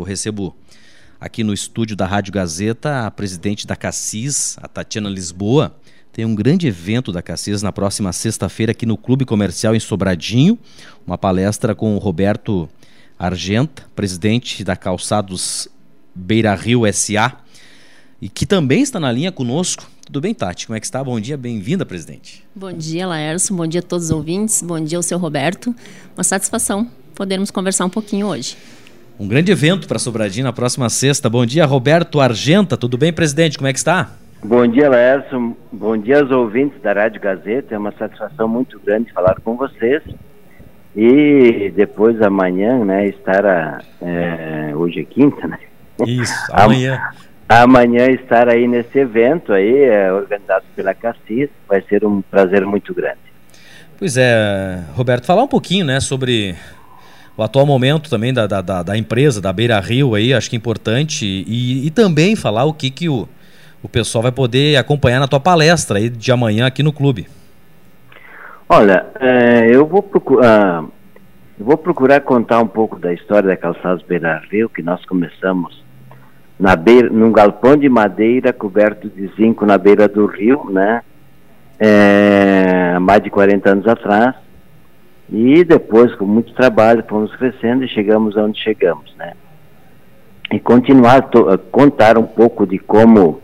Eu recebo aqui no estúdio da Rádio Gazeta a presidente da Cassis, a Tatiana Lisboa. Tem um grande evento da Cassis na próxima sexta-feira aqui no Clube Comercial em Sobradinho, uma palestra com o Roberto Argenta, presidente da Calçados Beira Rio SA, e que também está na linha conosco. Tudo bem, Tati? Como é que está? Bom dia, bem-vinda, presidente. Bom dia, Laércio. Bom dia a todos os ouvintes. Bom dia ao seu Roberto. Uma satisfação podermos conversar um pouquinho hoje. Um grande evento para Sobradinho na próxima sexta. Bom dia, Roberto Argenta. Tudo bem, presidente? Como é que está? Bom dia, Laércio. Bom dia aos ouvintes da Rádio Gazeta. É uma satisfação muito grande falar com vocês. E depois amanhã, né, estar a, é, hoje é quinta, né? Isso, amanhã amanhã estar aí nesse evento aí, é, organizado pela Cassis, vai ser um prazer muito grande. Pois é, Roberto, falar um pouquinho, né, sobre o atual momento também da, da, da empresa, da Beira Rio aí, acho que é importante, e, e também falar o que, que o, o pessoal vai poder acompanhar na tua palestra aí de amanhã aqui no clube. Olha, é, eu vou procurar, eu vou procurar contar um pouco da história da Calçados Beira Rio, que nós começamos na beira, num galpão de madeira coberto de zinco na beira do rio, né? É, mais de 40 anos atrás. E depois, com muito trabalho, fomos crescendo e chegamos onde chegamos, né? E continuar a contar um pouco de como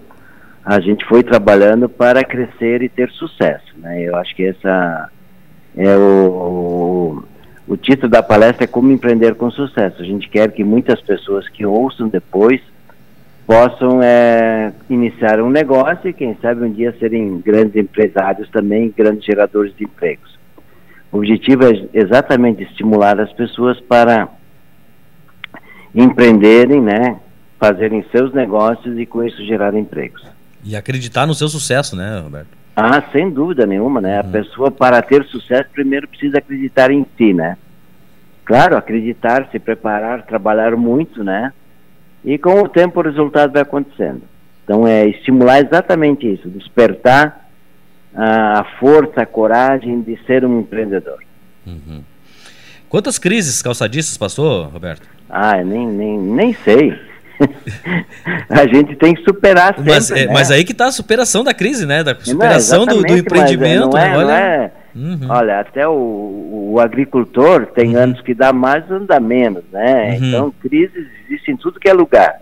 a gente foi trabalhando para crescer e ter sucesso, né? Eu acho que essa é o, o, o título da palestra é como empreender com sucesso. A gente quer que muitas pessoas que ouçam depois possam é, iniciar um negócio e, quem sabe, um dia serem grandes empresários também, grandes geradores de empregos. O objetivo é exatamente estimular as pessoas para empreenderem, né, fazerem seus negócios e com isso gerar empregos. E acreditar no seu sucesso, né, Roberto? Ah, sem dúvida nenhuma, né? Uhum. A pessoa para ter sucesso primeiro precisa acreditar em si, né? Claro, acreditar, se preparar, trabalhar muito, né? E com o tempo o resultado vai acontecendo. Então é estimular exatamente isso, despertar a força, a coragem de ser um empreendedor. Uhum. Quantas crises calçadistas passou, Roberto? Ah, nem, nem, nem sei. a gente tem que superar sempre, mas, é, né? mas aí que está a superação da crise, né? Da superação não, do, do, é, empreendimento. Não é, né? não é, uhum. Olha, até o, o agricultor tem uhum. anos que dá mais, anos dá menos, né? Uhum. Então, crises existem em tudo que é lugar.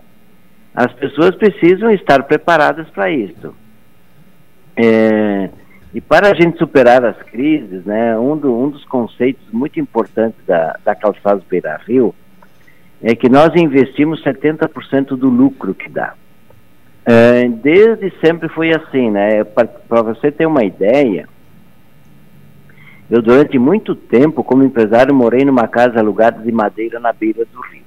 As pessoas precisam estar preparadas para isso. É, e para a gente superar as crises, né, um, do, um dos conceitos muito importantes da, da Calçados Beira Rio é que nós investimos 70% do lucro que dá. É, desde sempre foi assim, né? Para você ter uma ideia, eu durante muito tempo, como empresário, morei numa casa alugada de madeira na beira do rio.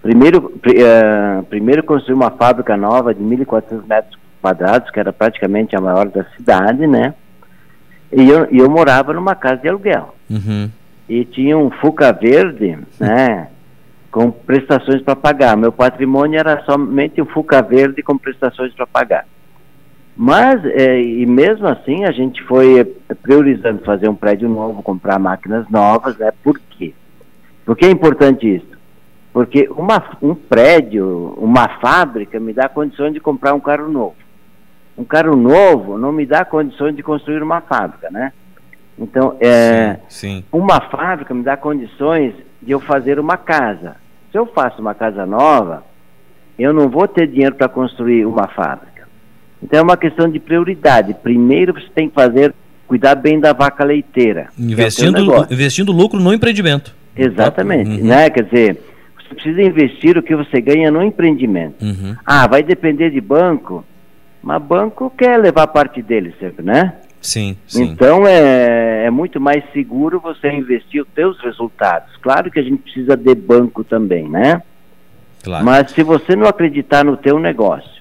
Primeiro, uh, primeiro construí uma fábrica nova de 1.400 metros quadrados, que era praticamente a maior da cidade, né? E eu, eu morava numa casa de aluguel. Uhum. E tinha um Fuca Verde, né? Com prestações para pagar. Meu patrimônio era somente um Fuca Verde com prestações para pagar. Mas, é, e mesmo assim, a gente foi priorizando fazer um prédio novo, comprar máquinas novas, né? Por quê? Por que é importante isso? Porque uma, um prédio, uma fábrica, me dá condições de comprar um carro novo. Um carro novo não me dá condições de construir uma fábrica, né? Então, é, sim, sim. uma fábrica me dá condições de eu fazer uma casa. Se eu faço uma casa nova, eu não vou ter dinheiro para construir uma fábrica. Então é uma questão de prioridade. Primeiro você tem que fazer, cuidar bem da vaca leiteira. É investindo, é investindo lucro no empreendimento. Exatamente, uhum. né? Quer dizer, você precisa investir o que você ganha no empreendimento. Uhum. Ah, vai depender de banco, mas banco quer levar parte dele sempre, né? Sim, sim. Então é, é muito mais seguro você investir os seus resultados. Claro que a gente precisa de banco também, né? Claro. Mas se você não acreditar no teu negócio,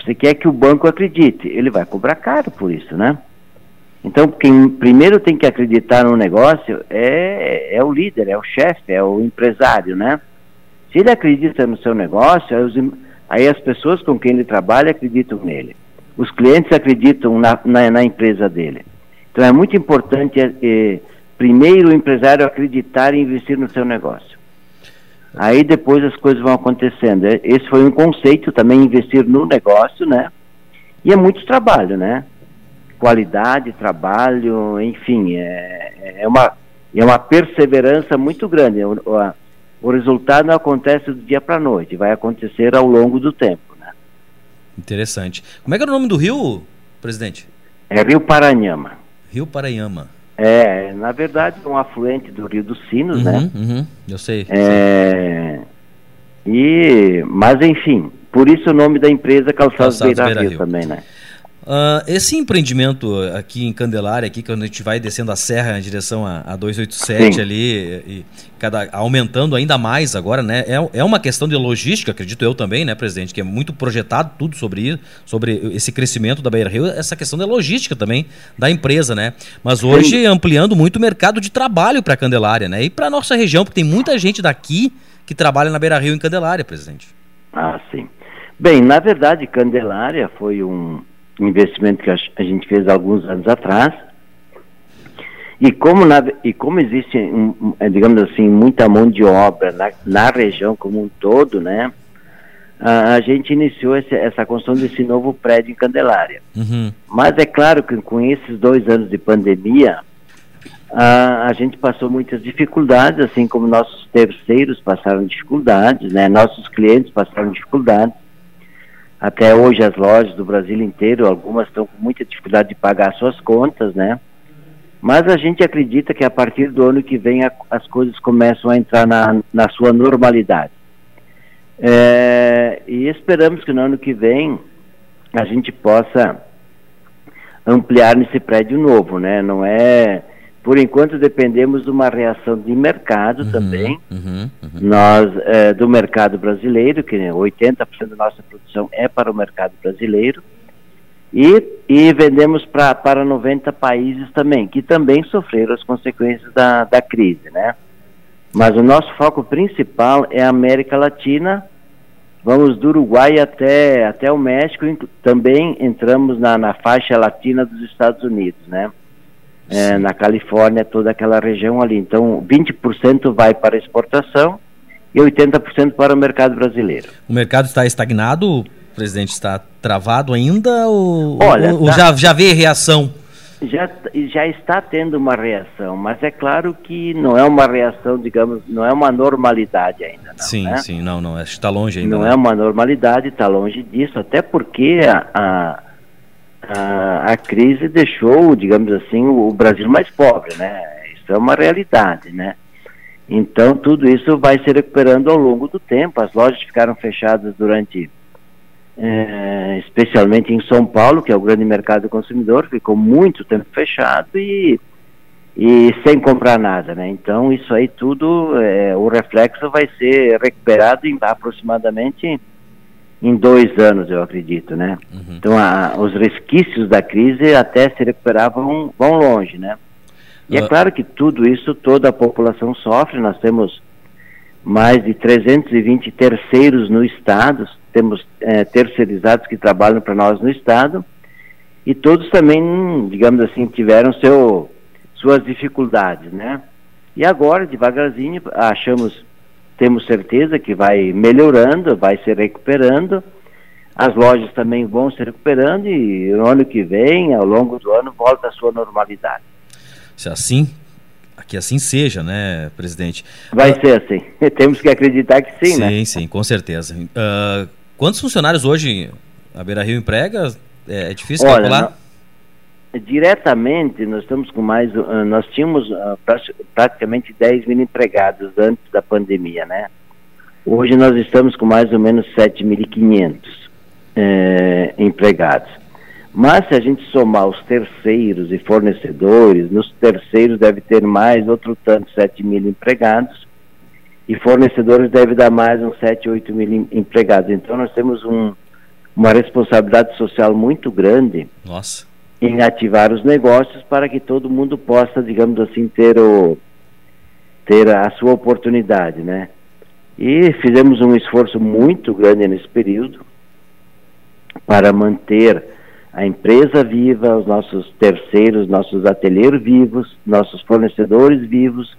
você quer que o banco acredite, ele vai cobrar caro por isso, né? Então, quem primeiro tem que acreditar no negócio é, é o líder, é o chefe, é o empresário, né? Se ele acredita no seu negócio, os, aí as pessoas com quem ele trabalha acreditam nele. Os clientes acreditam na, na, na empresa dele. Então é muito importante, é, primeiro, o empresário acreditar e investir no seu negócio. Aí depois as coisas vão acontecendo. É, esse foi um conceito também, investir no negócio, né? E é muito trabalho, né? Qualidade, trabalho, enfim, é, é, uma, é uma perseverança muito grande. O, resultado não acontece do dia para a noite, vai acontecer ao longo do tempo, né? Interessante. Como é que é o nome do rio, presidente? É Rio Paranhama. Rio Paranhama. É, na verdade, é um afluente do Rio dos Sinos, né? uhum, né? Uhum, eu sei. É, e, mas, enfim, por isso o nome da empresa Calçados, Calçados Beira, Rio, Rio também, né? Uh, esse empreendimento aqui em Candelária, aqui, quando a gente vai descendo a serra em direção a, a 287 Sim. ali, e cada, aumentando ainda mais agora, né? É, é uma questão de logística, acredito eu também, né, presidente? Que é muito projetado tudo sobre isso, sobre esse crescimento da Beira Rio, essa questão da logística também da empresa, né? Mas hoje Sim. ampliando muito o mercado de trabalho para Candelária, né? E para nossa região, porque tem muita gente daqui que trabalha na Beira Rio em Candelária, presidente. Ah, sim. Bem, na verdade, Candelária foi um investimento que a gente fez alguns anos atrás. E como, na, e como existe, é, digamos assim, muita mão de obra na, na região como um todo, né? A, a gente iniciou esse, essa construção desse novo prédio em Candelária. Uhum. Mas é claro que com esses dois anos de pandemia, a, a gente passou muitas dificuldades, assim como nossos terceiros passaram dificuldades, né? Nossos clientes passaram dificuldades. Até hoje as lojas do Brasil inteiro, algumas estão com muita dificuldade de pagar suas contas, né? Mas a gente acredita que a partir do ano que vem a, as coisas começam a entrar na, na sua normalidade. É, e esperamos que no ano que vem a gente possa ampliar nesse prédio novo, né? Não é por enquanto dependemos de uma reação de mercado uhum, também. Uhum, uhum. Nós, é, do mercado brasileiro, que 80% da nossa produção é para o mercado brasileiro, e, e vendemos pra, para 90 países também, que também sofreram as consequências da, da crise, né? Mas o nosso foco principal é a América Latina, vamos do Uruguai até, até o México, também entramos na, na faixa latina dos Estados Unidos, né? É, na Califórnia, toda aquela região ali. Então, 20% vai para exportação e 80% para o mercado brasileiro. O mercado está estagnado, presidente? Está travado ainda ou, Olha, ou, tá, já, já vê reação? Já, já está tendo uma reação, mas é claro que não é uma reação, digamos, não é uma normalidade ainda. Não, sim, né? sim, não, não, está longe ainda. Não né? é uma normalidade, está longe disso, até porque a, a a, crise deixou, digamos assim, o, o Brasil mais pobre, né? Isso é uma realidade, né? Então, tudo isso vai se recuperando ao longo do tempo. As lojas ficaram fechadas durante, é, especialmente em São Paulo, que é o grande mercado consumidor, ficou muito tempo fechado e, e sem comprar nada, né? Então, isso aí tudo, é, o reflexo vai ser recuperado em aproximadamente em dois anos, eu acredito, né? Uhum. Então, a, os resquícios da crise até se recuperar vão, vão longe, né? E é claro que tudo isso toda a população sofre, nós temos mais de 320 terceiros no Estado, temos é, terceirizados que trabalham para nós no Estado, e todos também, digamos assim, tiveram seu, suas dificuldades, né? E agora, devagarzinho, achamos temos certeza que vai melhorando, vai se recuperando. As lojas também vão se recuperando e no ano que vem, ao longo do ano, volta à sua normalidade. Se assim, que assim seja, né, presidente? Vai uh, ser assim. Temos que acreditar que sim, sim né? Sim, sim, com certeza. Uh, quantos funcionários hoje a Beira Rio emprega? É, é difícil Olha, calcular? Não diretamente nós estamos com mais uh, nós tínhamos uh, praticamente 10 mil empregados antes da pandemia né? Hoje nós estamos com mais ou menos 7.500 eh, empregados. Mas se a gente somar os terceiros e fornecedores nos terceiros deve ter mais outro tanto 7 mil empregados e fornecedores deve dar mais uns 7, 8 mil empregados. Então nós temos um, uma responsabilidade social muito grande nossa em ativar os negócios para que todo mundo possa, digamos assim, ter, o, ter a sua oportunidade, né? E fizemos um esforço muito grande nesse período para manter a empresa viva, os nossos terceiros, nossos ateleiros vivos, nossos fornecedores vivos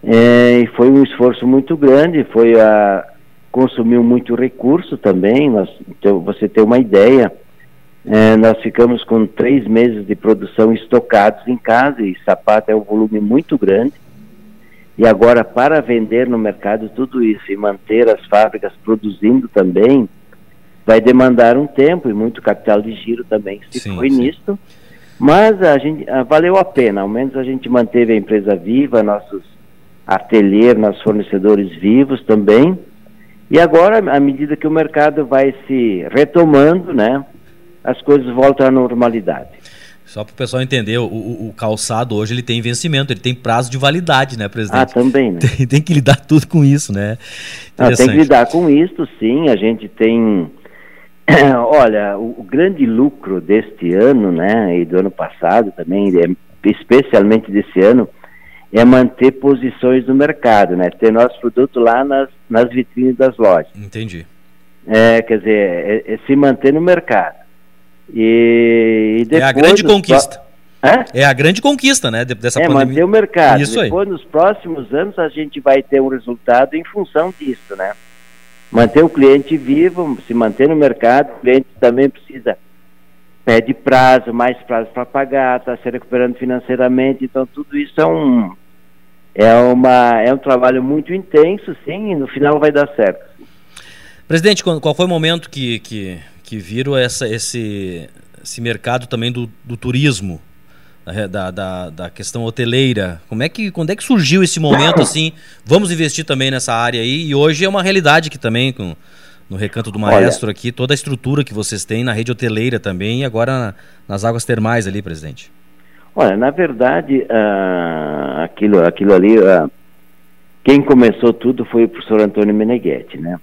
É, e foi um esforço muito grande, foi a consumiu muito recurso também. Nós, então, você ter uma ideia, é, nós ficamos com três meses de produção estocados em casa e sapato é um volume muito grande. E agora, para vender no mercado tudo isso e manter as fábricas produzindo também, vai demandar um tempo e muito capital de giro também se sim, foi sim. nisso. Mas a gente a, valeu a pena, ao menos a gente manteve a empresa viva, nossos ateliês, nossos fornecedores vivos também. E agora, à medida que o mercado vai se retomando, né, as coisas voltam à normalidade. Só para o pessoal entender, o, o, calçado hoje ele tem vencimento, ele tem prazo de validade, né, presidente? Ah, também, né? Tem, tem que lidar tudo com isso, né? Ah, tem que lidar com isso, sim. A gente tem. Olha, o, o, grande lucro deste ano, né, e do ano passado também, é, especialmente desse ano, é manter posições no mercado, né? Ter nosso produto lá nas, nas vitrines das lojas. Entendi. É, quer dizer, é, é se manter no mercado. E, e depois, é a grande conquista. É? é a grande conquista, né, dessa é, pandemia. manter o mercado. Isso depois, aí. nos próximos anos, a gente vai ter um resultado em função disso, né? Manter o cliente vivo, se manter no mercado, o cliente também precisa pede prazo, mais prazo para pagar, está se recuperando financeiramente, então tudo isso é um é uma é um trabalho muito intenso, sim, e no final vai dar certo. Presidente, qual foi o momento que, que, que viram essa, esse, esse mercado também do, do turismo, da, da, da, questão hoteleira? Como é que, quando é que surgiu esse momento assim? Vamos investir também nessa área aí e hoje é uma realidade que também com no Recanto do Maestro Olha, aqui, toda a estrutura que vocês têm na rede hoteleira também e agora nas águas termais ali, presidente. Olha, na verdade, uh, aquilo, aquilo ali, uh, quem começou tudo foi o professor Antônio Meneghetti, né?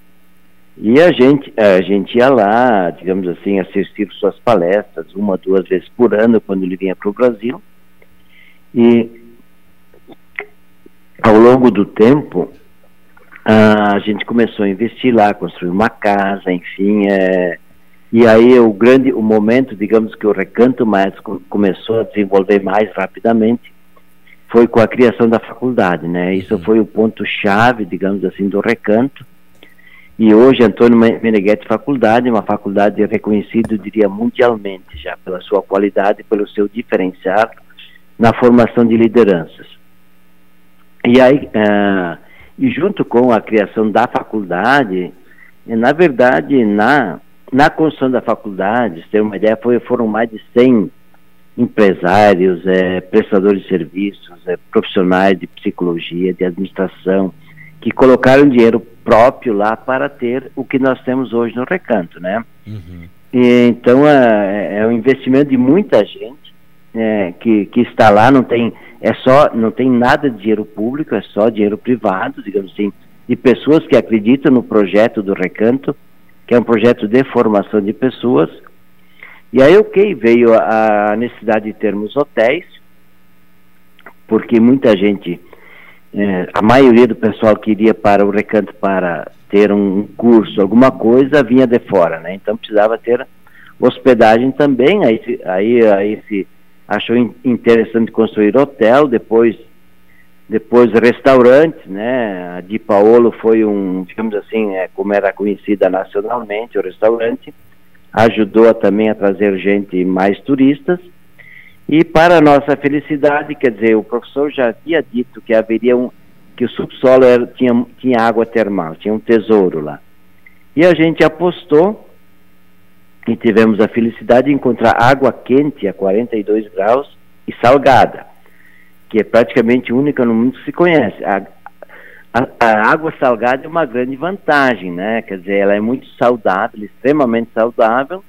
E a gente, a gente ia lá, digamos assim, assistir suas palestras uma, duas vezes por ano, quando ele vinha para o Brasil. E ao longo do tempo, a gente começou a investir lá, construir uma casa, enfim, é, e aí o grande, o momento, digamos que o Recanto Mais começou a desenvolver mais rapidamente, foi com a criação da faculdade, né? Isso uhum. foi o ponto chave, digamos assim, do Recanto. E hoje Antônio Meneghetti Faculdade, uma faculdade reconhecida, diria, mundialmente já pela sua qualidade, pelo seu diferencial na formação de lideranças. E aí, uh, e junto com a criação da faculdade, na verdade, na, na construção da faculdade, ter uma ideia, foi, foram mais de 100 empresários, é, prestadores de serviços, é, profissionais de psicologia, de administração, que colocaram dinheiro próprio lá para ter o que nós temos hoje no recanto, né? Uhum. E, então é, é um investimento de muita gente é, que, que está lá, não tem é só, não tem nada de dinheiro público, é só dinheiro privado, digamos assim, de pessoas que acreditam no projeto do Recanto, que é um projeto de formação de pessoas. E aí, ok, veio a necessidade de termos hotéis, porque muita gente, é, a maioria do pessoal que iria para o Recanto para ter um curso, alguma coisa, vinha de fora, né? Então precisava ter hospedagem também, aí, aí, aí se achou interessante construir hotel, depois depois restaurantes, né? A Di Paolo foi um, digamos assim, é, como era conhecida nacionalmente, o restaurante, ajudou também a trazer gente mais turistas. E para nossa felicidade, quer dizer, o professor já havia dito que haveria um, que o subsolo era, tinha, tinha água termal, tinha um tesouro lá. E a gente apostou e tivemos a felicidade de encontrar água quente a 42 graus e salgada, que é praticamente única no mundo que se conhece. A, a, a, água salgada é uma grande vantagem, né? Quer dizer, ela é muito saudável, extremamente saudável.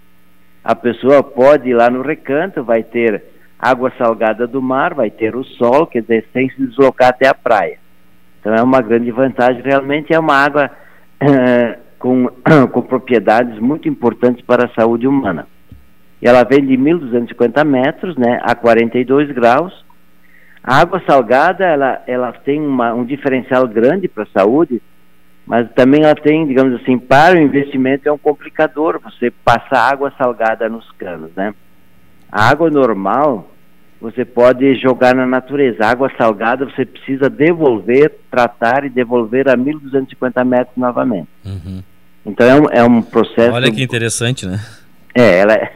A pessoa pode ir lá no recanto, vai ter água salgada do mar, vai ter o sol, quer dizer, sem se deslocar até a praia. Então é uma grande vantagem, realmente é uma água uh, com, com propriedades muito importantes para a saúde humana. E ela vem de 1.250 metros, né, a 42 graus. A água salgada, ela, ela tem uma, um diferencial grande para a saúde, mas também ela tem, digamos assim, para o investimento é um complicador você passar água salgada nos canos, né? A água normal, você pode jogar na natureza. água salgada você precisa devolver, tratar e devolver a 1.250 metros novamente. Uhum. Então é um, é um processo. Olha que interessante, né? É, ela é,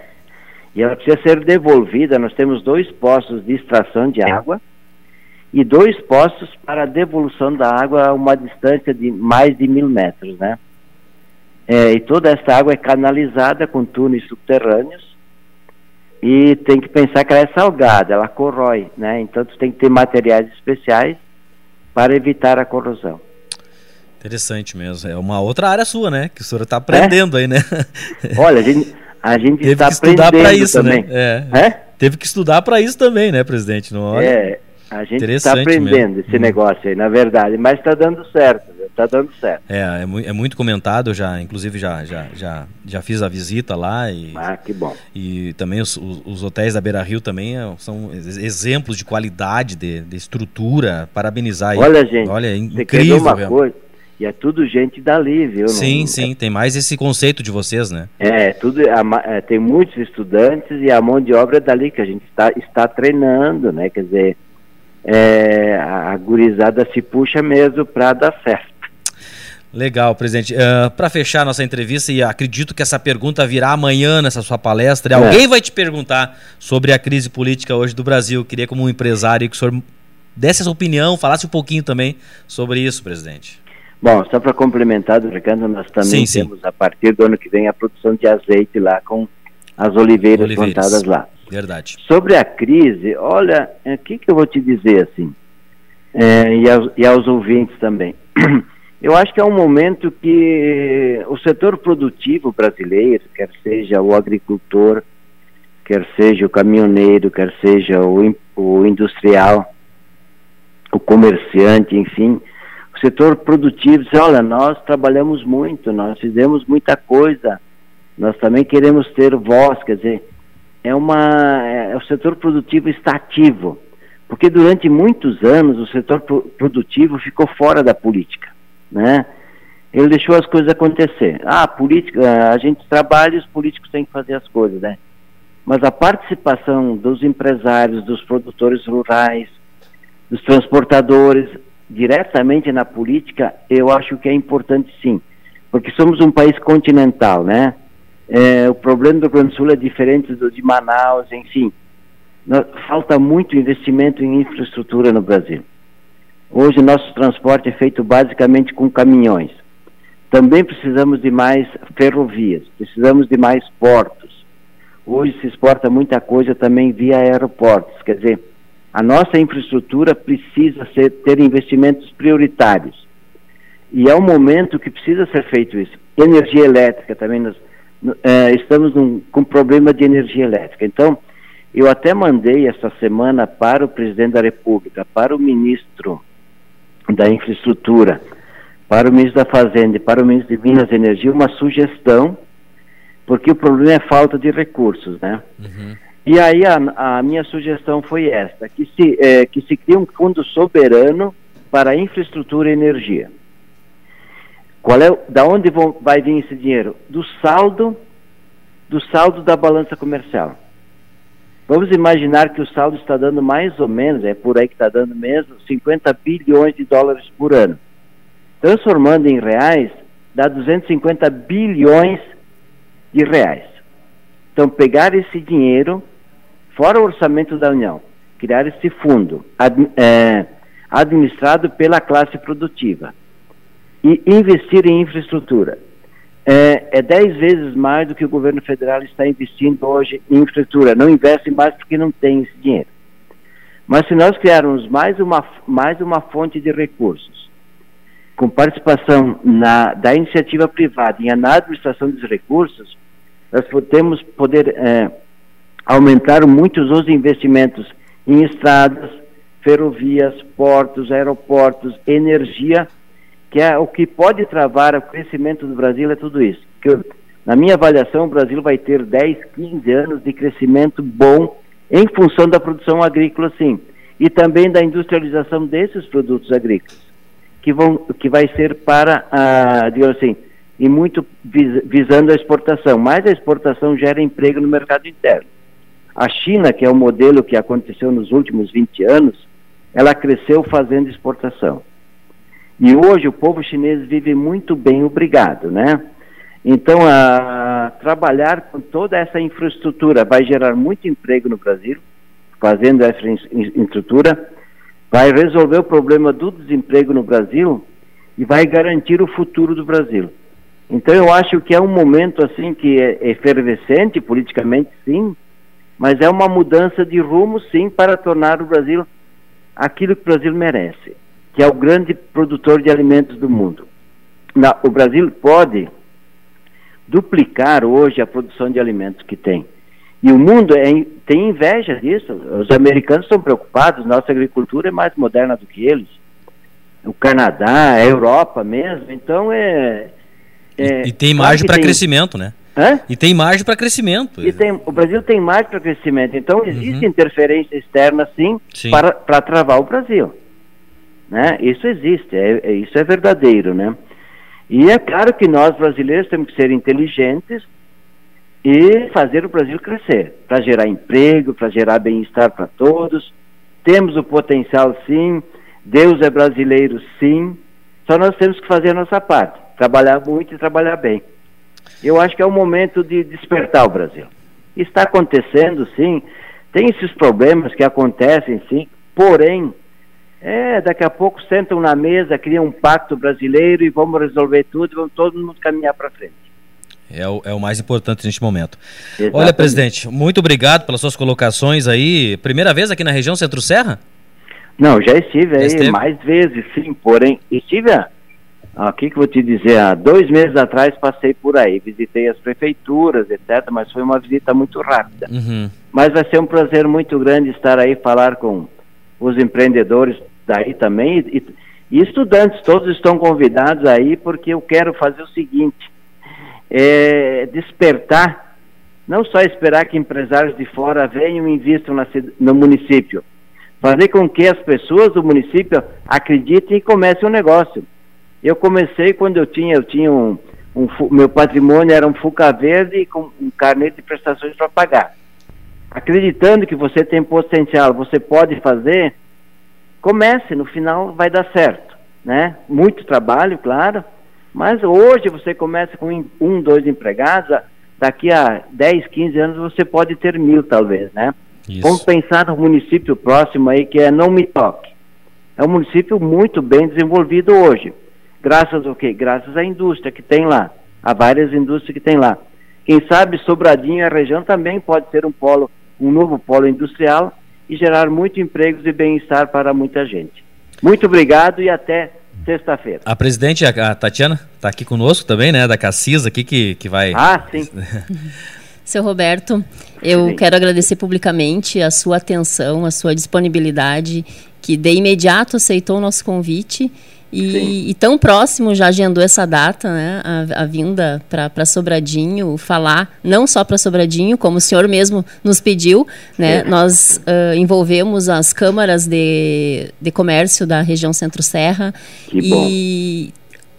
e ela precisa ser devolvida. Nós temos dois postos de extração de água e dois postos para devolução da água a uma distância de mais de mil metros, né? É, e toda essa água é canalizada com túneis subterrâneos e tem que pensar que ela é salgada, ela corrói, né? Então tu tem que ter materiais especiais para evitar a corrosão. Interessante mesmo. É uma outra área sua, né? Que o senhor está aprendendo é? aí, né? Olha, a gente, a gente Teve está que estudar para isso, né? também. né? É. é. Teve que estudar para isso também, né, presidente? Não, olha... É, a gente está aprendendo mesmo. esse hum. negócio aí, na verdade, mas está dando certo, está dando certo. É, é, é, muito comentado, já, inclusive já, já, já, já fiz a visita lá e. Ah, que bom. E também os, os hotéis da Beira Rio também é, são exemplos de qualidade, de, de estrutura. Parabenizar aí. Olha, gente, olha, incrível. Uma coisa, e é tudo gente dali, viu? Sim, não, sim, é... tem mais esse conceito de vocês, né? É, tudo, é, tem muitos estudantes e a mão de obra é dali que a gente está, está treinando, né? Quer dizer, é, a gurizada se puxa mesmo para dar certo. Legal, presidente. Uh, para fechar nossa entrevista, e acredito que essa pergunta virá amanhã nessa sua palestra, é. alguém vai te perguntar sobre a crise política hoje do Brasil. Eu queria, como um empresário, que o senhor desse essa opinião, falasse um pouquinho também sobre isso, presidente. Bom, só para complementar, Ricardo, nós também sim, temos, sim. a partir do ano que vem, a produção de azeite lá com as oliveiras, oliveiras. plantadas lá. Verdade. Sobre a crise, olha, o que, que eu vou te dizer assim, é, e, aos, e aos ouvintes também. Eu acho que é um momento que o setor produtivo brasileiro, quer seja o agricultor, quer seja o caminhoneiro, quer seja o, o industrial, o comerciante, enfim, o setor produtivo diz, olha, nós trabalhamos muito, nós fizemos muita coisa, nós também queremos ter voz, quer dizer, é uma é, o setor produtivo está ativo, porque durante muitos anos o setor produtivo ficou fora da política, né? Ele deixou as coisas acontecer. Ah, a política, a gente trabalha, os políticos têm que fazer as coisas, né? Mas a participação dos empresários, dos produtores rurais, dos transportadores diretamente na política, eu acho que é importante sim, porque somos um país continental, né? É, o problema do Grande Sul é diferente do de Manaus, enfim. falta muito investimento em infraestrutura no Brasil. Hoje nosso transporte é feito basicamente com caminhões. Também precisamos de mais ferrovias, precisamos de mais portos. Hoje se exporta muita coisa também via aeroportos. Quer dizer, a nossa infraestrutura precisa ser, ter investimentos prioritários. E é um momento que precisa ser feito isso. Energia elétrica também nós é, estamos num, com problema de energia elétrica. Então, eu até mandei essa semana para o presidente da República, para o ministro da Infraestrutura, para o ministro da Fazenda e para o ministro de Minas e Energia uma sugestão, porque o problema é falta de recursos, né? Uhum. E aí a, a, minha sugestão foi esta, que se, é, que se crie um fundo soberano para infraestrutura e energia. Qual é, da onde vão, vai vir esse dinheiro? Do saldo, do saldo da balança comercial. Vamos imaginar que o saldo está dando mais ou menos, é por aí que está dando mesmo, 50 bilhões de dólares por ano. Transformando em reais, dá 250 bilhões de reais. Então, pegar esse dinheiro, fora o orçamento da União, criar esse fundo ad, é, administrado pela classe produtiva e investir em infraestrutura. É, é dez vezes mais do que o governo federal está investindo hoje em infraestrutura. Não investe mais porque não tem esse dinheiro. Mas se nós criarmos mais uma, mais uma fonte de recursos, com participação na, da iniciativa privada e na administração dos recursos, nós podemos poder é, aumentar muito os investimentos em estradas, ferrovias, portos, aeroportos, energia que é o que pode travar o crescimento do Brasil é tudo isso. Que na minha avaliação, o Brasil vai ter 10, 15 anos de crescimento bom em função da produção agrícola, sim, e também da industrialização desses produtos agrícolas, que vão, que vai ser para, digamos assim, e muito vis, visando a exportação. Mas a exportação gera emprego no mercado interno. A China, que é o modelo que aconteceu nos últimos 20 anos, ela cresceu fazendo exportação. E hoje o povo chinês vive muito bem, obrigado, né? Então, a, trabalhar com toda essa infraestrutura vai gerar muito emprego no Brasil, fazendo essa infraestrutura, vai resolver o problema do desemprego no Brasil e vai garantir o futuro do Brasil. Então, eu acho que é um momento assim que é efervescente politicamente, sim, mas é uma mudança de rumo, sim, para tornar o Brasil aquilo que o Brasil merece, que é o grande produtor de alimentos do mundo. Na, o Brasil pode duplicar hoje a produção de alimentos que tem. E o mundo é, tem inveja disso. Os americanos estão preocupados, nossa agricultura é mais moderna do que eles. O Canadá, a Europa mesmo. Então é. é e, e, tem margem para crescimento, né? Hã? E tem margem para crescimento. E tem, o Brasil tem margem para crescimento. Então existe uhum. interferência externa, sim, sim. Para travar o Brasil. Né? Isso existe, é, é, isso é verdadeiro, né? E é claro que nós brasileiros temos que ser inteligentes e fazer o Brasil crescer, para gerar emprego, para gerar bem-estar para todos. Temos o potencial sim, Deus é brasileiro sim, só nós temos que fazer a nossa parte, trabalhar muito e trabalhar bem. Eu acho que é o momento de despertar o Brasil. Está acontecendo sim, tem esses problemas que acontecem sim, porém é, daqui a pouco sentam na mesa, criam um pacto brasileiro e vamos resolver tudo, vamos todo mundo caminhar para frente. É o, é o mais importante neste momento. Exatamente. Olha, presidente, muito obrigado pelas suas colocações aí. Primeira vez aqui na região Centro-Serra? Não, já estive aí esteve? mais vezes, sim, porém, estive aqui que vou te dizer, há dois meses atrás passei por aí, visitei as prefeituras, etc., mas foi uma visita muito rápida. Uhum. Mas vai ser um prazer muito grande estar aí, falar com os empreendedores daí também. E, e estudantes, todos estão convidados aí, porque eu quero fazer o seguinte: é, despertar, não só esperar que empresários de fora venham e invistam na, no município, fazer com que as pessoas do município acreditem e comecem um negócio. Eu comecei quando eu tinha, eu tinha um, um meu patrimônio era um Fuca Verde com um carnê de prestações para pagar. Acreditando que você tem potencial, você pode fazer, comece, no final vai dar certo, né? Muito trabalho, claro, mas hoje você começa com um, dois empregados, daqui a 10, 15 anos você pode ter mil, talvez, né? Isso. Vamos pensar no município próximo aí, que é Não Me Toque. É um município muito bem desenvolvido hoje. Graças ao quê? Graças à indústria que tem lá. Há várias indústrias que tem lá. Quem sabe Sobradinho, a região também pode ser um polo, um novo polo industrial e gerar muito empregos e bem-estar para muita gente. Muito obrigado e até sexta-feira. A presidente, a, Tatiana, está aqui conosco também, né? Da Cassis aqui que, que vai. Ah, sim. Seu Roberto, eu sim. quero agradecer publicamente a sua atenção, a sua disponibilidade, que de imediato aceitou o nosso convite e, e, tão próximo já agendou essa data, né? A, a vinda para Sobradinho, falar não só para Sobradinho, como o senhor mesmo nos pediu, né? Nós uh, envolvemos as câmaras de, de comércio da região Centro-Serra e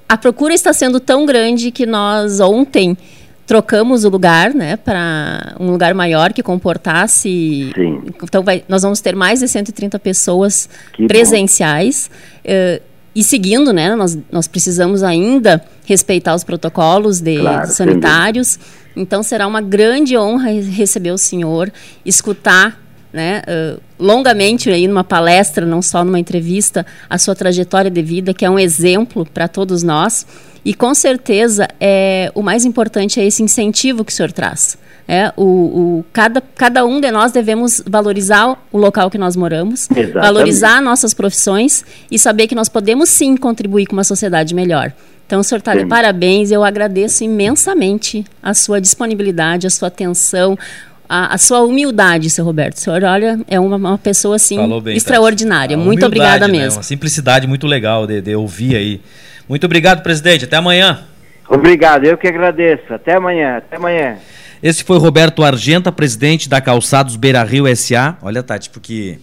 a procura está sendo tão grande que nós ontem trocamos o lugar, né, para um lugar maior que comportasse. Sim. Então vai, nós vamos ter mais de 130 pessoas que presenciais. Uh, e seguindo, né, nós, nós precisamos ainda respeitar os protocolos de, claro, sanitários. Então será uma grande honra receber o senhor, escutar né, uh, longamente aí numa palestra, não só numa entrevista, a sua trajetória de vida, que é um exemplo para todos nós. E com certeza é, o mais importante é esse incentivo que o senhor traz. É, o, o, cada, cada um de nós devemos valorizar o local que nós moramos, Exatamente. valorizar nossas profissões e saber que nós podemos sim contribuir com uma sociedade melhor. Então, senhor está de parabéns, eu agradeço imensamente a sua disponibilidade, a sua atenção, a, a, sua humildade, seu Roberto. O senhor, olha, é uma, uma pessoa assim bem, extraordinária. Muito obrigada né? mesmo. Uma simplicidade muito legal de, de ouvir aí. Muito obrigado, presidente. Até amanhã. Obrigado, eu que agradeço. Até amanhã. Até amanhã. Esse foi Roberto Argenta, presidente da Calçados Beira Rio SA. Olha, Tati, porque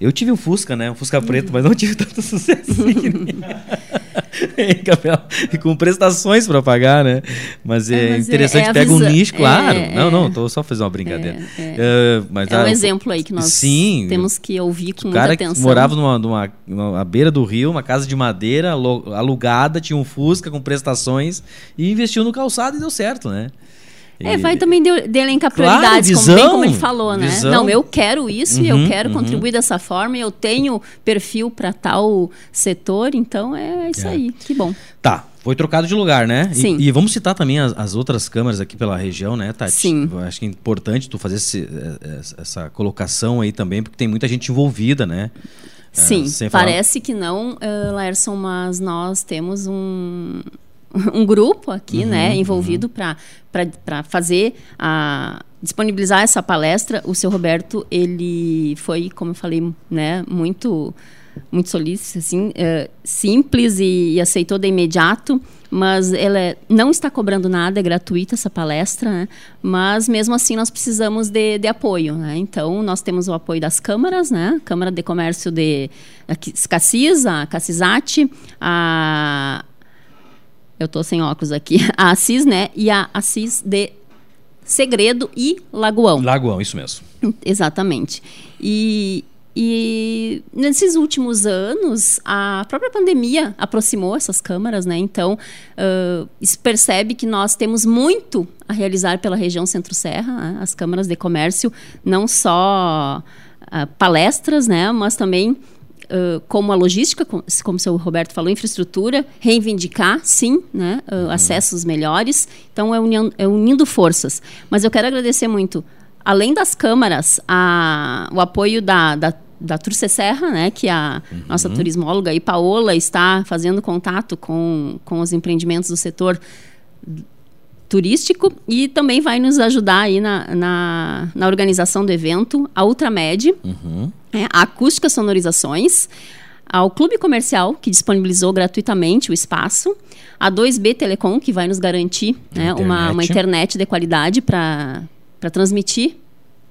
eu tive um Fusca, né? Um Fusca preto, mas não tive tanto sucesso. Assim com prestações para pagar, né? Mas é, é mas é, interessante, é, pega um nicho, claro. É, não, não, tô só fazendo uma brincadeira. É, mas é um a, exemplo aí que nós sim, temos que ouvir com muita atenção. O cara morava numa, numa, numa beira do rio, uma casa de madeira alugada, tinha um Fusca com prestações e investiu no calçado e deu certo, né? É, vai também de, de elencar prioridades, claro, visão, como, como ele falou, né? Visão. Não, eu quero isso uhum, e eu uhum, quero uhum. contribuir dessa forma, e eu tenho perfil para tal setor, então é isso é. aí, que bom. Tá, foi trocado de lugar, né? Sim. E, e vamos citar também as, as, outras câmaras aqui pela região, né, Tati? Sim. Eu acho que é importante tu fazer esse, é, essa colocação aí também, porque tem muita gente envolvida, né? Sim, é, parece que não, uh, Laerson, mas nós temos um, um grupo aqui, uhum, né, envolvido uhum. para fazer a disponibilizar essa palestra. O seu Roberto, ele foi, como eu falei, né, muito muito solícito, assim, é, simples e, e, aceitou de imediato, mas ela é, não está cobrando nada, é gratuita essa palestra, né? mas mesmo assim nós precisamos de, de apoio. Né? Então, nós temos o apoio das câmaras, né? Câmara de Comércio de Cassis, a Cassisate, a, eu tô sem óculos aqui, a Assis, né? E a Assis de Segredo e Lagoão. Lagoão, isso mesmo. Exatamente. E, e nesses últimos anos, a própria pandemia aproximou essas câmaras, né? Então, uh, se percebe que nós temos muito a realizar pela região Centro-Serra, né? as câmaras de comércio, não só uh, palestras, né? Mas também Uh, como a logística, como, como o seu Roberto falou, infraestrutura, reivindicar, sim, né, uh, acessos melhores. Então, é, união, é unindo forças. Mas eu quero agradecer muito, além das câmaras, a, o apoio da, da, da Turce Serra, né, que a uhum. nossa turismóloga e Paola está fazendo contato com, com os empreendimentos do setor turístico e também vai nos ajudar aí na, na, na organização do evento, a Ultramed, uhum. É, a Acústica Sonorizações, ao Clube Comercial, que disponibilizou gratuitamente o espaço, a 2B Telecom, que vai nos garantir né, uma, uma internet de qualidade para transmitir,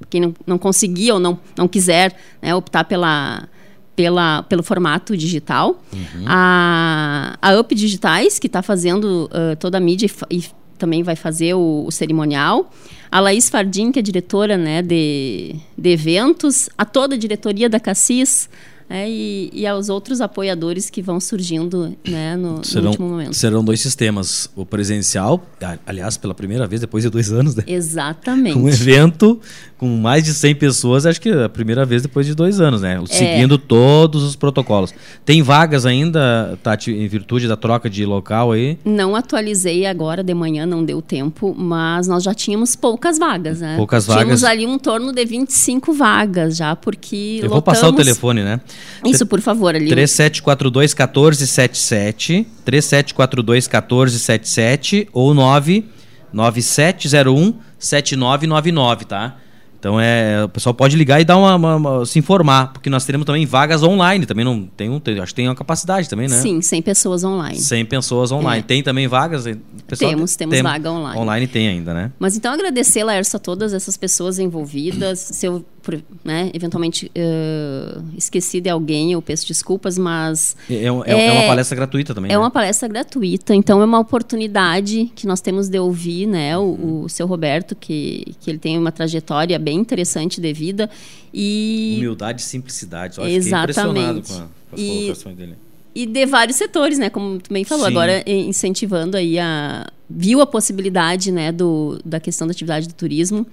quem não, não conseguir ou não, não quiser né, optar pela, pela, pelo formato digital. Uhum. A, a Up Digitais, que está fazendo uh, toda a mídia e, e também vai fazer o, o, cerimonial. A Laís Fardim, que é diretora né, de, de eventos. A toda a diretoria da Cassis. É, e, e, aos outros apoiadores que vão surgindo né, no, serão, no, último momento. Serão dois sistemas. O presencial, aliás, pela primeira vez depois de dois anos. Né? Exatamente. Um evento com mais de 100 pessoas, acho que é a primeira vez depois de dois anos, né? É. Seguindo todos os protocolos. Tem vagas ainda, Tati, em virtude da troca de local aí? Não atualizei agora de manhã, não deu tempo, mas nós já tínhamos poucas vagas, né? Poucas tínhamos vagas. Tínhamos ali um torno de 25 vagas já, porque Eu lotamos... vou passar o telefone, né? Isso, por favor, ali. 3742 1477, 3742 1477 ou 99701 7999, tá? Então é, o pessoal pode ligar e dar uma, uma, uma, se informar, porque nós teremos também vagas online, também não tem um, tem, acho que tem uma capacidade também, né? Sim, 100 pessoas online. 100 pessoas online. É. Tem também vagas? Pessoal, temos, temos tem, vaga online. Online tem ainda, né? Mas então agradecer, Laércio, a todas essas pessoas envolvidas. Se eu por, né, eventualmente uh, esqueci de alguém, eu peço desculpas, mas. É, é, é, é uma palestra gratuita também. É né? uma palestra gratuita, então é uma oportunidade que nós temos de ouvir né, o, o seu Roberto, que, que ele tem uma trajetória bem interessante de vida. E... Humildade e simplicidade. Eu impressionado com, a, com as e, colocações dele. E de vários setores, né? Como tu bem falou, Sim. agora incentivando aí a. Viu a possibilidade né, do, da questão da atividade do turismo.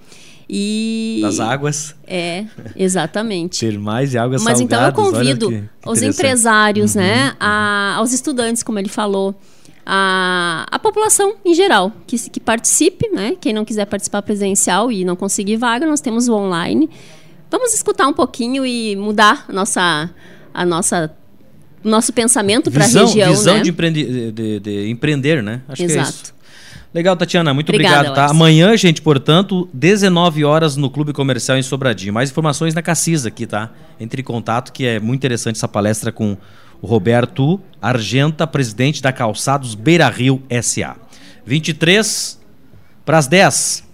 E das águas. É, exatamente. Ter mais de águas Mas salgadas. então eu convido que, que os empresários, uhum, né, uhum. A, aos estudantes, como ele falou, a, a população em geral que, que participe, né? Quem não quiser participar presencial e não conseguir vaga, nós temos o online. Vamos escutar um pouquinho e mudar a nossa a nossa nosso pensamento para a região, visão né? de, empreender, de, de, empreender, né? Acho Exato. que é isso. Legal, Tatiana, muito Obrigada, obrigado. Tá? Amanhã, gente, portanto, 19 horas no Clube Comercial em Sobradinho. Mais informações na Cassis aqui, tá? Entre em contato, que é muito interessante essa palestra com o Roberto Argenta, presidente da Calçados Beira Rio SA. 23 para as 10.